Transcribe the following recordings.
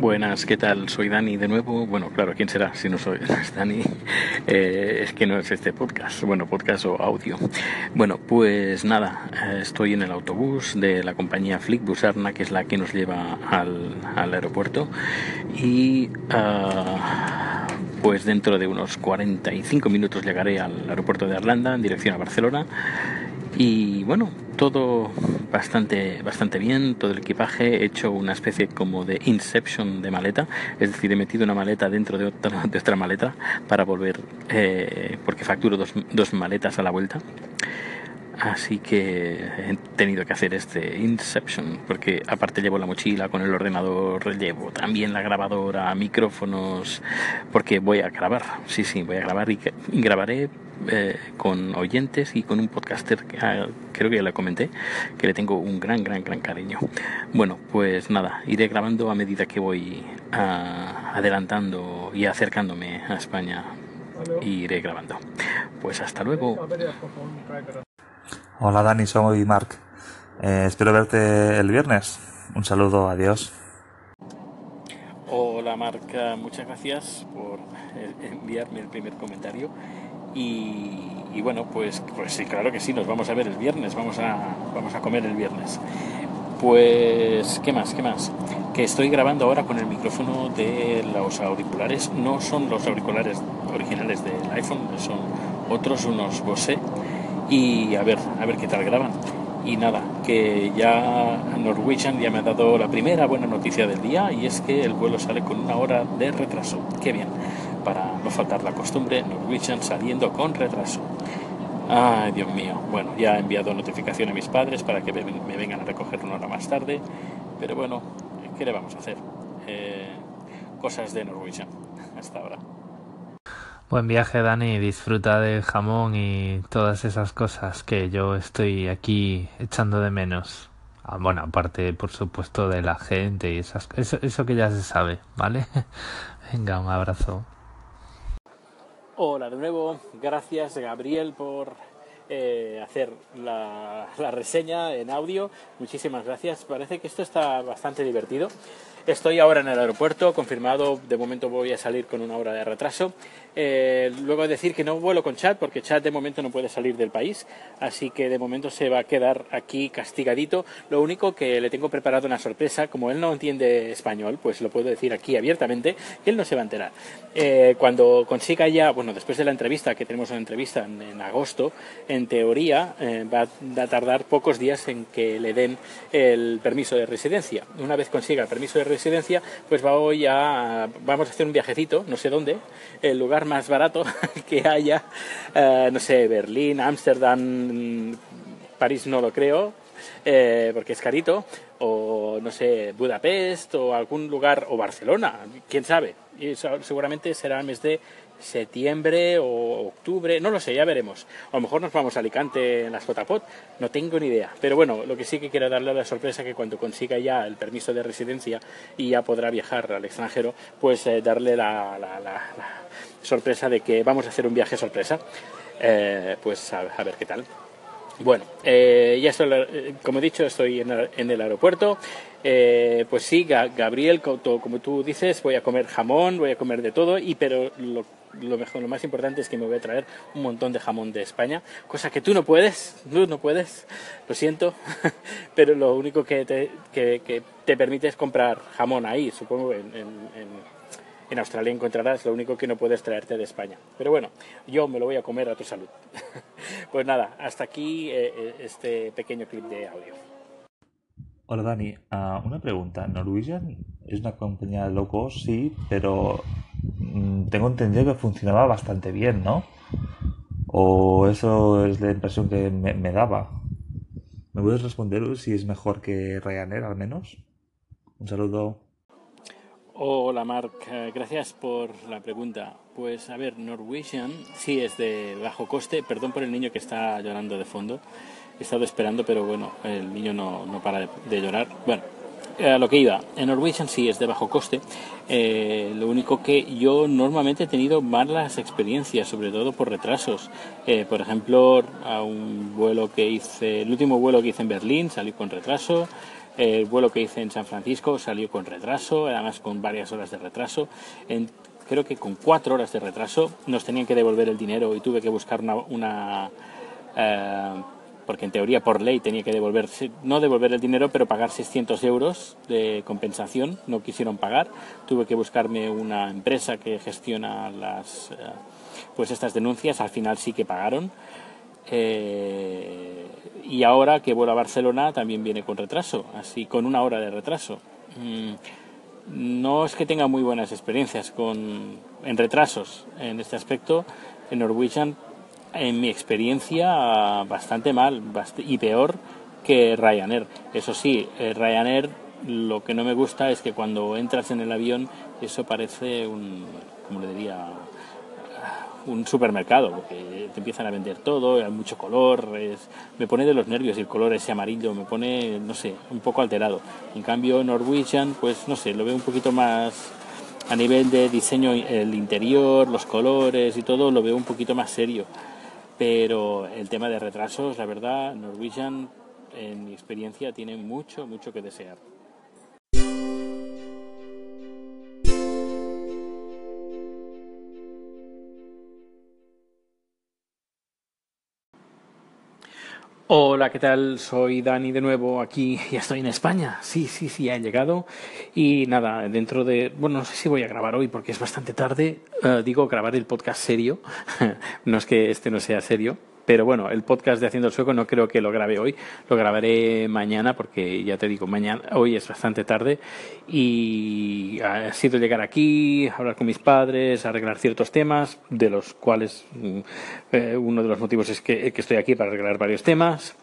Buenas, ¿qué tal? Soy Dani de nuevo. Bueno, claro, ¿quién será si no soy Dani? Eh, es que no es este podcast, bueno, podcast o audio. Bueno, pues nada, eh, estoy en el autobús de la compañía Flickbus Arna, que es la que nos lleva al, al aeropuerto. Y ah, pues dentro de unos 45 minutos llegaré al aeropuerto de Arlanda en dirección a Barcelona. Y bueno, todo bastante, bastante bien, todo el equipaje, he hecho una especie como de inception de maleta, es decir, he metido una maleta dentro de otra, de otra maleta para volver, eh, porque facturo dos, dos maletas a la vuelta. Así que he tenido que hacer este Inception, porque aparte llevo la mochila con el ordenador, llevo también la grabadora, micrófonos, porque voy a grabar, sí, sí, voy a grabar y, grabaré eh, con oyentes y con un podcaster que ah, creo que ya le comenté, que le tengo un gran, gran, gran cariño. Bueno, pues nada, iré grabando a medida que voy ah, adelantando y acercándome a España. Iré grabando. Pues hasta luego. Hola Dani, soy Mark. Eh, espero verte el viernes. Un saludo, adiós. Hola Mark, muchas gracias por enviarme el primer comentario. Y, y, bueno, pues, pues sí, claro que sí, nos vamos a ver el viernes, vamos a, vamos a comer el viernes. Pues, ¿qué más? ¿Qué más? Que estoy grabando ahora con el micrófono de los auriculares. No son los auriculares originales del iPhone, son otros, unos Bose y a ver, a ver qué tal graban. Y nada, que ya Norwegian ya me ha dado la primera buena noticia del día y es que el vuelo sale con una hora de retraso. Qué bien, para no faltar la costumbre, Norwegian saliendo con retraso. Ay, Dios mío. Bueno, ya he enviado notificación a mis padres para que me, vengan a recoger una hora más tarde, pero bueno, ¿qué le vamos a hacer? Eh, cosas de Norwegian hasta ahora. Buen viaje, Dani. Disfruta del jamón y todas esas cosas que yo estoy aquí echando de menos. Ah, bueno, aparte, por supuesto, de la gente y esas, eso, eso que ya se sabe, ¿vale? Venga, un abrazo. Hola de nuevo. Gracias, Gabriel, por eh, hacer la, la reseña en audio. Muchísimas gracias. Parece que esto está bastante divertido. Estoy ahora en el aeropuerto, confirmado, de momento voy a salir con una hora de retraso. Eh, luego decir que no vuelo con Chad porque Chad de momento no puede salir del país, así que de momento se va a quedar aquí castigadito. Lo único que le tengo preparado una sorpresa, como él no entiende español, pues lo puedo decir aquí abiertamente, que él no se va a enterar. Eh, cuando consiga ya, bueno, después de la entrevista, que tenemos una entrevista en, agosto, en teoría eh, va a tardar pocos días en que le den el permiso de residencia. Una vez consiga el permiso de residencia, pues voy a, vamos a hacer un viajecito, no sé dónde, el lugar más barato que haya, eh, no sé, Berlín, Ámsterdam, París no lo creo, eh, porque es carito, o no sé, Budapest, o algún lugar, o Barcelona, quién sabe. Y seguramente será el mes de septiembre o octubre, no lo sé, ya veremos. A lo mejor nos vamos a Alicante en las JPOT, no tengo ni idea. Pero bueno, lo que sí que quiero darle la sorpresa que cuando consiga ya el permiso de residencia y ya podrá viajar al extranjero, pues eh, darle la, sorpresa de que vamos a hacer un viaje sorpresa. Eh, pues a, ver qué tal. Bueno, eh, ya estoy, como he dicho, estoy en el, aeropuerto. pues sí, Gabriel, como tú dices, voy a comer jamón, voy a comer de todo, y pero lo lo, mejor, lo más importante es que me voy a traer un montón de jamón de España, cosa que tú no puedes, tú no puedes, lo siento, pero lo único que te, que, te permite es comprar jamón ahí, supongo en, en, Australia encontrarás, lo único que no puedes traerte de España. Pero bueno, yo me lo voy a comer a tu salud. pues nada, hasta aquí eh, eh, este pequeño clip de audio. Hola Dani, uh, una pregunta. Norwegian es una compañía low cost, sí, pero Mm, tengo entendido que funcionaba bastante bien, ¿no? O eso es la impresión que me, daba. ¿Me puedes responder si es mejor que Ryanair al menos? Un saludo. Hola Mark, eh, gracias por la pregunta. Pues a ver, Norwegian sí es de bajo coste, perdón por el niño que está llorando de fondo. He estado esperando, pero bueno, el niño no, no para de llorar. Bueno, a lo que iba, en Norwegian sí es de bajo coste. Eh, lo único que yo normalmente he tenido malas experiencias, sobre todo por retrasos. Eh, por ejemplo, a un vuelo que hice, el último vuelo que hice en Berlín salí con retraso. El vuelo que hice en San Francisco salió con retraso, además con varias horas de retraso. creo que con cuatro horas de retraso nos tenían que devolver el dinero y tuve que buscar una... Eh, porque en teoría por ley tenía que devolver, no devolver el dinero, pero pagar 600 euros de compensación, no quisieron pagar, tuve que buscarme una empresa que gestiona las, eh, pues estas denuncias, al final sí que pagaron. Eh, y ahora que vuelo a Barcelona también viene con retraso, así con una hora de retraso. Mm, no es que tenga muy buenas experiencias con, en retrasos en este aspecto. En Norwegian en mi experiencia, bastante mal y peor que Ryanair. Eso sí, eh, Ryanair lo que no me gusta es que cuando entras en el avión eso parece un, como le diría, un supermercado, porque te empiezan a vender todo, hay mucho color, es, me pone de los nervios el color ese amarillo, me pone, no sé, un poco alterado. En cambio, Norwegian, pues no sé, lo veo un poquito más a nivel de diseño, el interior, los colores y todo, lo veo un poquito más serio pero el tema de retrasos, la verdad, Norwegian, en mi experiencia, tiene mucho, mucho que desear. Hola, ¿qué tal? Soy Dani de nuevo aquí, ya estoy en España. Sí, sí, sí, he llegado. Y nada, dentro de. Bueno, no sé si voy a grabar hoy porque es bastante tarde. Eh, digo, grabar el podcast serio. no es que este no sea serio, pero bueno, el podcast de Haciendo el Sueco no creo que lo grabe hoy, lo grabaré mañana porque ya te digo, mañana, hoy es bastante tarde y ha sido llegar aquí, hablar con mis padres, arreglar ciertos temas, de los cuales mm, eh, uno de los motivos es que, que estoy aquí para arreglar varios temas.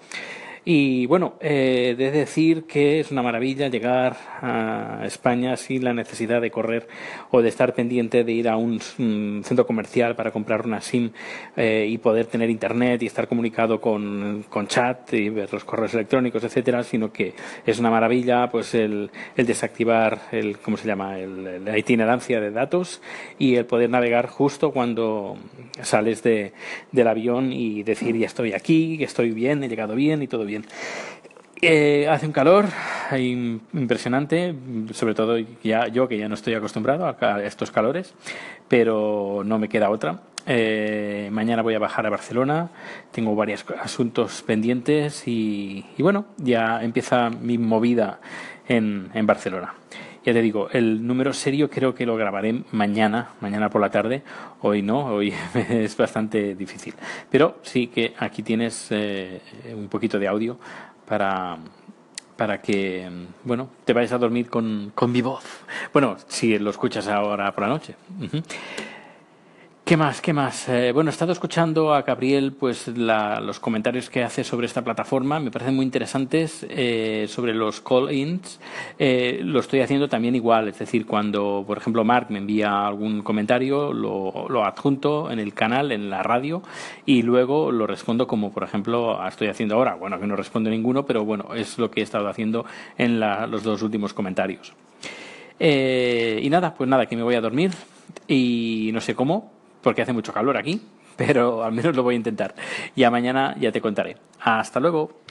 Y bueno, eh, de decir que es una maravilla llegar a España sin la necesidad de correr o de estar pendiente de ir a un, centro comercial para comprar una SIM eh, y poder tener internet y estar comunicado con, con, chat y ver los correos electrónicos, etcétera, sino que es una maravilla pues el, el desactivar el, ¿cómo se llama? El, la itinerancia de datos y el poder navegar justo cuando sales de, del avión y decir ya estoy aquí, estoy bien, he llegado bien y todo bien. Eh, hace un calor impresionante, sobre todo ya, yo que ya no estoy acostumbrado a estos calores, pero no me queda otra. Eh, mañana voy a bajar a Barcelona, tengo varios asuntos pendientes y, bueno, ya empieza mi movida en, en Barcelona. Ya te digo, el número serio creo que lo grabaré mañana, mañana por la tarde. Hoy no, hoy es bastante difícil. Pero sí que aquí tienes eh, un poquito de audio para, para que, bueno, te vayas a dormir con, con mi voz. Bueno, si lo escuchas ahora por la noche. ¿Qué más? ¿Qué más? Eh, bueno, he estado escuchando a Gabriel pues los comentarios que hace sobre esta plataforma, me parecen muy interesantes eh, sobre los call-ins. Eh, lo estoy haciendo también igual, es decir, cuando, por ejemplo, Mark me envía algún comentario, lo, adjunto en el canal, en la radio, y luego lo respondo como, por ejemplo, estoy haciendo ahora. Bueno, que no respondo ninguno, pero bueno, es lo que he estado haciendo en los dos últimos comentarios. y nada, pues nada, que me voy a dormir y no sé cómo, porque hace mucho calor aquí, pero al menos lo voy a intentar. Ya mañana ya te contaré. Hasta luego.